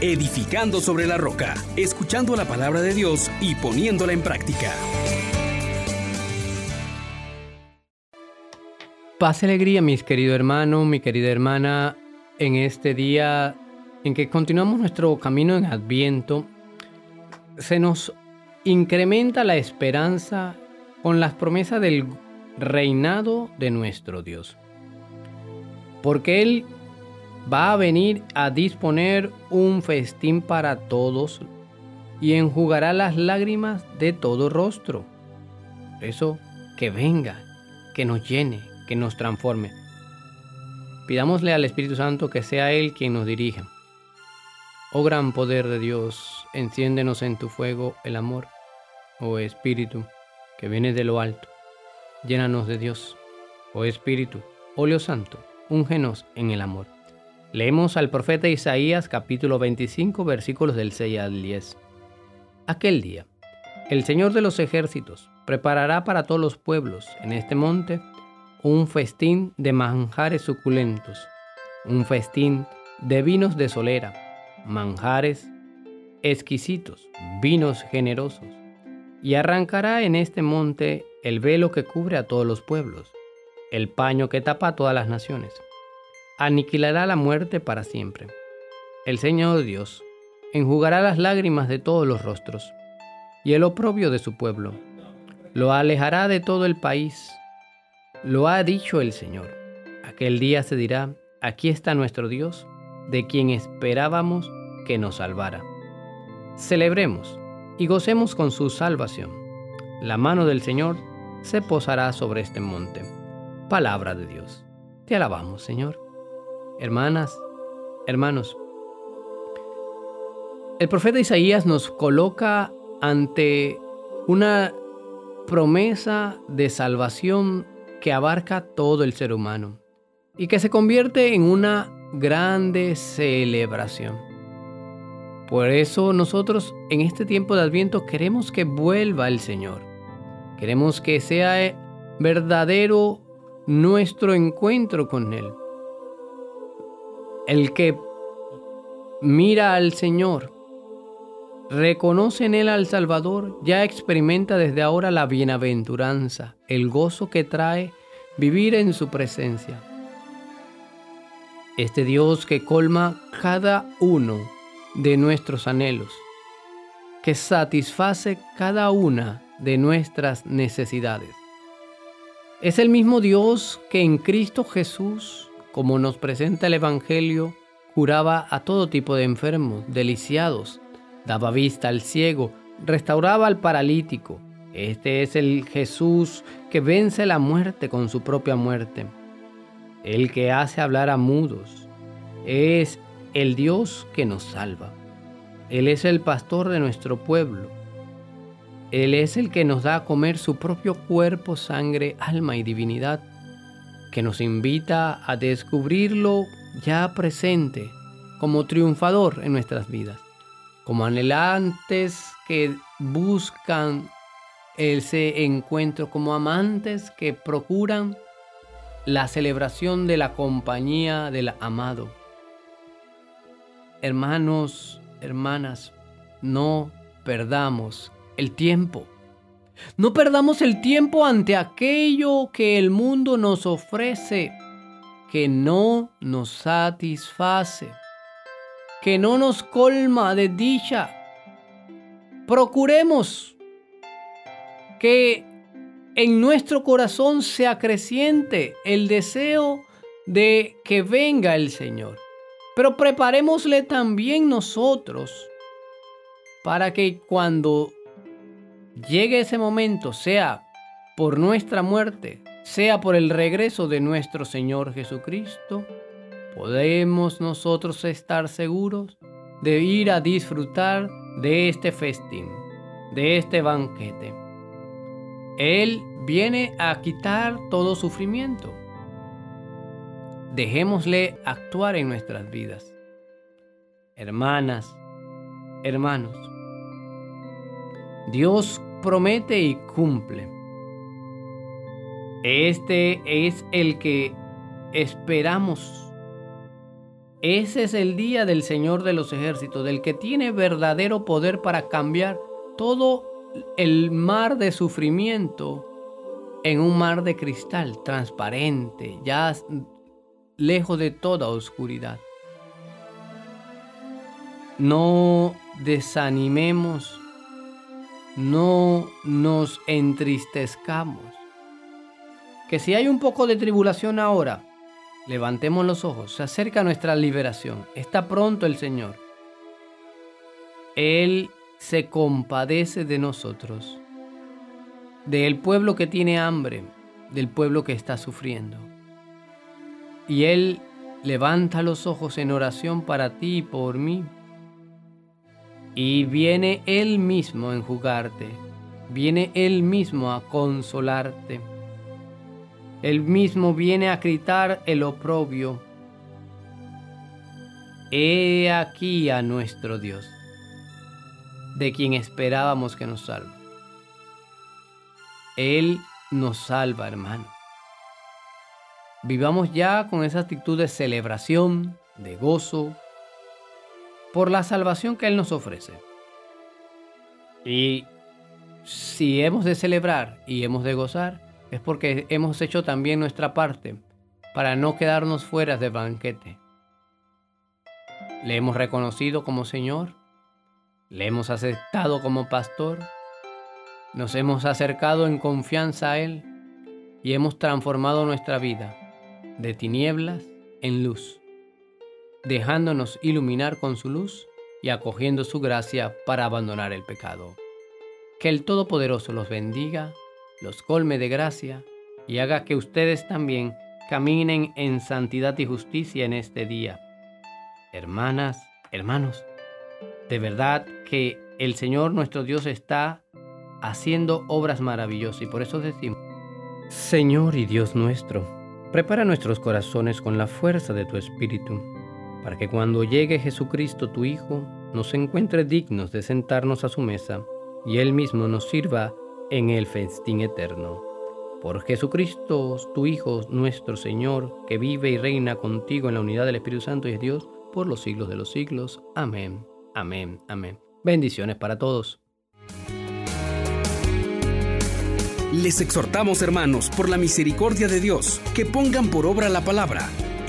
edificando sobre la roca, escuchando la palabra de Dios y poniéndola en práctica. Paz y alegría, mis queridos hermanos, mi querida hermana, en este día en que continuamos nuestro camino en Adviento, se nos incrementa la esperanza con las promesas del reinado de nuestro Dios. Porque Él va a venir a disponer un festín para todos y enjugará las lágrimas de todo rostro. eso, que venga, que nos llene, que nos transforme. Pidámosle al Espíritu Santo que sea Él quien nos dirija. Oh gran poder de Dios, enciéndenos en tu fuego el amor. Oh Espíritu, que viene de lo alto, llénanos de Dios. Oh Espíritu, óleo santo, úngenos en el amor. Leemos al profeta Isaías capítulo 25 versículos del 6 al 10. Aquel día, el Señor de los ejércitos preparará para todos los pueblos en este monte un festín de manjares suculentos, un festín de vinos de solera, manjares exquisitos, vinos generosos, y arrancará en este monte el velo que cubre a todos los pueblos, el paño que tapa a todas las naciones. Aniquilará la muerte para siempre. El Señor Dios enjugará las lágrimas de todos los rostros y el oprobio de su pueblo. Lo alejará de todo el país. Lo ha dicho el Señor. Aquel día se dirá, aquí está nuestro Dios, de quien esperábamos que nos salvara. Celebremos y gocemos con su salvación. La mano del Señor se posará sobre este monte. Palabra de Dios. Te alabamos, Señor. Hermanas, hermanos, el profeta Isaías nos coloca ante una promesa de salvación que abarca todo el ser humano y que se convierte en una grande celebración. Por eso nosotros en este tiempo de Adviento queremos que vuelva el Señor. Queremos que sea verdadero nuestro encuentro con Él. El que mira al Señor, reconoce en Él al Salvador, ya experimenta desde ahora la bienaventuranza, el gozo que trae vivir en su presencia. Este Dios que colma cada uno de nuestros anhelos, que satisface cada una de nuestras necesidades. Es el mismo Dios que en Cristo Jesús, como nos presenta el Evangelio, curaba a todo tipo de enfermos, deliciados, daba vista al ciego, restauraba al paralítico. Este es el Jesús que vence la muerte con su propia muerte, el que hace hablar a mudos. Es el Dios que nos salva. Él es el pastor de nuestro pueblo. Él es el que nos da a comer su propio cuerpo, sangre, alma y divinidad, que nos invita a descubrirlo ya presente como triunfador en nuestras vidas, como anhelantes que buscan ese encuentro, como amantes que procuran la celebración de la compañía del amado Hermanos, hermanas, no perdamos el tiempo. No perdamos el tiempo ante aquello que el mundo nos ofrece, que no nos satisface, que no nos colma de dicha. Procuremos que en nuestro corazón se acreciente el deseo de que venga el Señor. Pero preparémosle también nosotros para que cuando llegue ese momento, sea por nuestra muerte, sea por el regreso de nuestro Señor Jesucristo, podemos nosotros estar seguros de ir a disfrutar de este festín, de este banquete. Él viene a quitar todo sufrimiento. Dejémosle actuar en nuestras vidas. Hermanas, hermanos, Dios promete y cumple. Este es el que esperamos Ese es el día del Señor de los ejércitos, del que tiene verdadero poder para cambiar todo el mar de sufrimiento en un mar de cristal transparente, ya lejos de toda oscuridad. No desanimemos, no nos entristezcamos. Que si hay un poco de tribulación ahora, levantemos los ojos, se acerca nuestra liberación, está pronto el Señor. Él se compadece de nosotros, del pueblo que tiene hambre, del pueblo que está sufriendo. Y Él levanta los ojos en oración para ti y por mí. Y viene Él mismo a enjugarte, viene Él mismo a consolarte. Él mismo viene a gritar el oprobio. He aquí a nuestro Dios de quien esperábamos que nos salve. Él nos salva, hermano. Vivamos ya con esa actitud de celebración, de gozo, por la salvación que Él nos ofrece. Y si hemos de celebrar y hemos de gozar, es porque hemos hecho también nuestra parte para no quedarnos fuera del banquete. Le hemos reconocido como Señor le hemos aceptado como pastor, nos hemos acercado en confianza a Él y hemos transformado nuestra vida de tinieblas en luz, dejándonos iluminar con su luz y acogiendo su gracia para abandonar el pecado. Que el Todopoderoso los bendiga, los colme de gracia y haga que ustedes también caminen en santidad y justicia en este día. Hermanas, hermanos, de verdad que el Señor nuestro Dios está haciendo obras maravillosas y por eso decimos, Señor y Dios nuestro, prepara nuestros corazones con la fuerza de tu Espíritu, para que cuando llegue Jesucristo tu Hijo, nos encuentre dignos de sentarnos a su mesa y Él mismo nos sirva en el festín eterno. Por Jesucristo, tu Hijo, nuestro Señor, que vive y reina contigo en la unidad del Espíritu Santo y es Dios, por los siglos de los siglos. Amén. Amén, amén. Bendiciones para todos. Les exhortamos, hermanos, por la misericordia de Dios, que pongan por obra la palabra